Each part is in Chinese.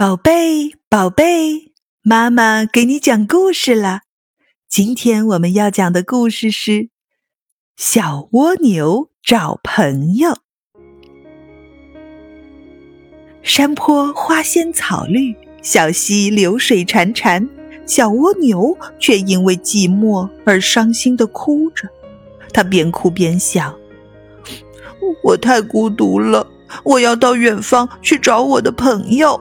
宝贝，宝贝，妈妈给你讲故事了。今天我们要讲的故事是《小蜗牛找朋友》。山坡花鲜草绿，小溪流水潺潺，小蜗牛却因为寂寞而伤心的哭着。它边哭边想：“我太孤独了，我要到远方去找我的朋友。”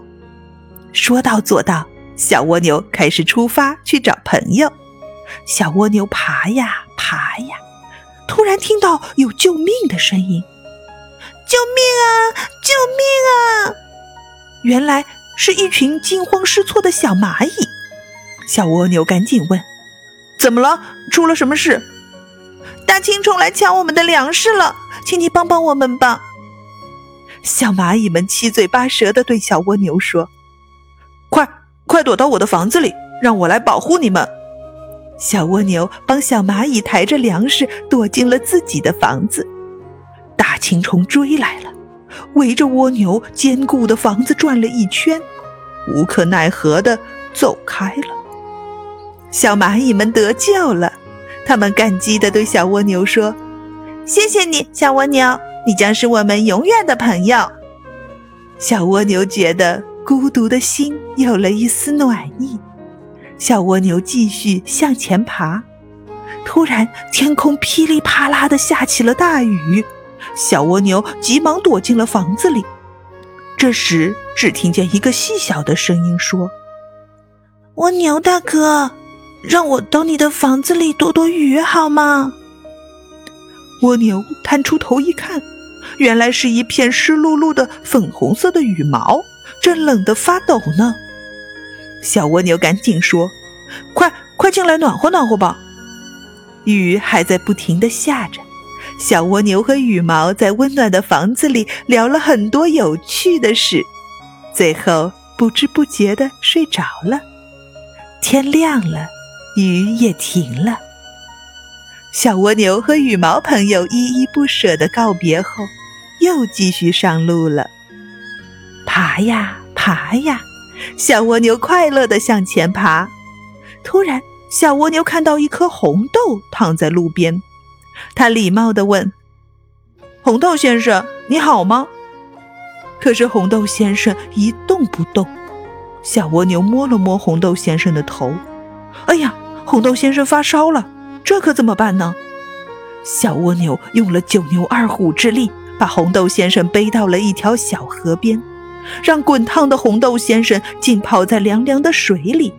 说到做到，小蜗牛开始出发去找朋友。小蜗牛爬呀爬呀，突然听到有救命的声音：“救命啊！救命啊！”原来是一群惊慌失措的小蚂蚁。小蜗牛赶紧问：“怎么了？出了什么事？”“大青虫来抢我们的粮食了，请你帮帮我们吧！”小蚂蚁们七嘴八舌地对小蜗牛说。快躲到我的房子里，让我来保护你们！小蜗牛帮小蚂蚁抬着粮食，躲进了自己的房子。大青虫追来了，围着蜗牛坚固的房子转了一圈，无可奈何的走开了。小蚂蚁们得救了，他们感激的对小蜗牛说：“谢谢你，小蜗牛，你将是我们永远的朋友。”小蜗牛觉得。孤独的心有了一丝暖意，小蜗牛继续向前爬。突然，天空噼里啪啦的下起了大雨，小蜗牛急忙躲进了房子里。这时，只听见一个细小的声音说：“蜗牛大哥，让我到你的房子里躲躲雨好吗？”蜗牛探出头一看，原来是一片湿漉漉的粉红色的羽毛。正冷得发抖呢，小蜗牛赶紧说：“快快进来暖和暖和吧！”雨还在不停的下着，小蜗牛和羽毛在温暖的房子里聊了很多有趣的事，最后不知不觉的睡着了。天亮了，雨也停了。小蜗牛和羽毛朋友依依不舍的告别后，又继续上路了。爬呀爬呀，小蜗牛快乐地向前爬。突然，小蜗牛看到一颗红豆躺在路边，它礼貌地问：“红豆先生，你好吗？”可是红豆先生一动不动。小蜗牛摸了摸红豆先生的头，“哎呀，红豆先生发烧了，这可怎么办呢？”小蜗牛用了九牛二虎之力，把红豆先生背到了一条小河边。让滚烫的红豆先生浸泡在凉凉的水里，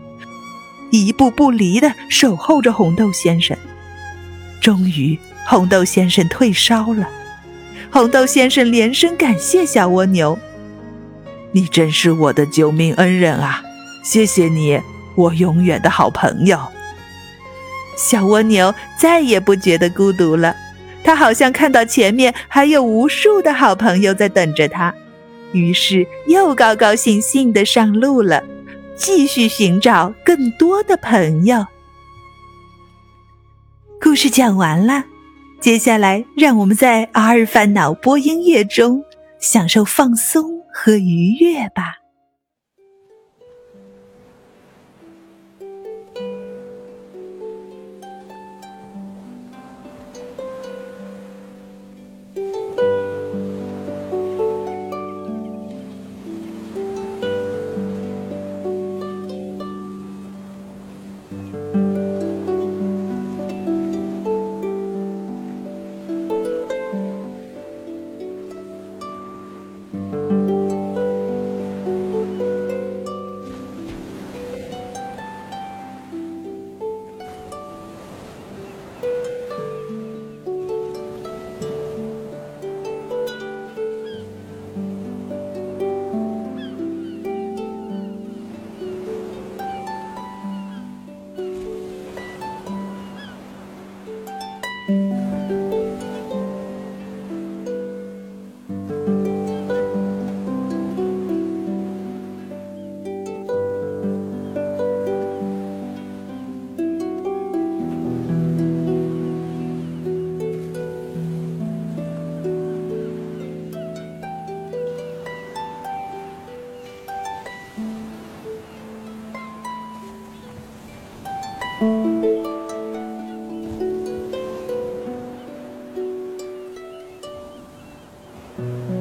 一步不离地守候着红豆先生。终于，红豆先生退烧了。红豆先生连声感谢小蜗牛：“你真是我的救命恩人啊！谢谢你，我永远的好朋友。”小蜗牛再也不觉得孤独了，他好像看到前面还有无数的好朋友在等着他。于是又高高兴兴地上路了，继续寻找更多的朋友。故事讲完了，接下来让我们在阿尔法脑波音乐中享受放松和愉悦吧。Mm-hmm.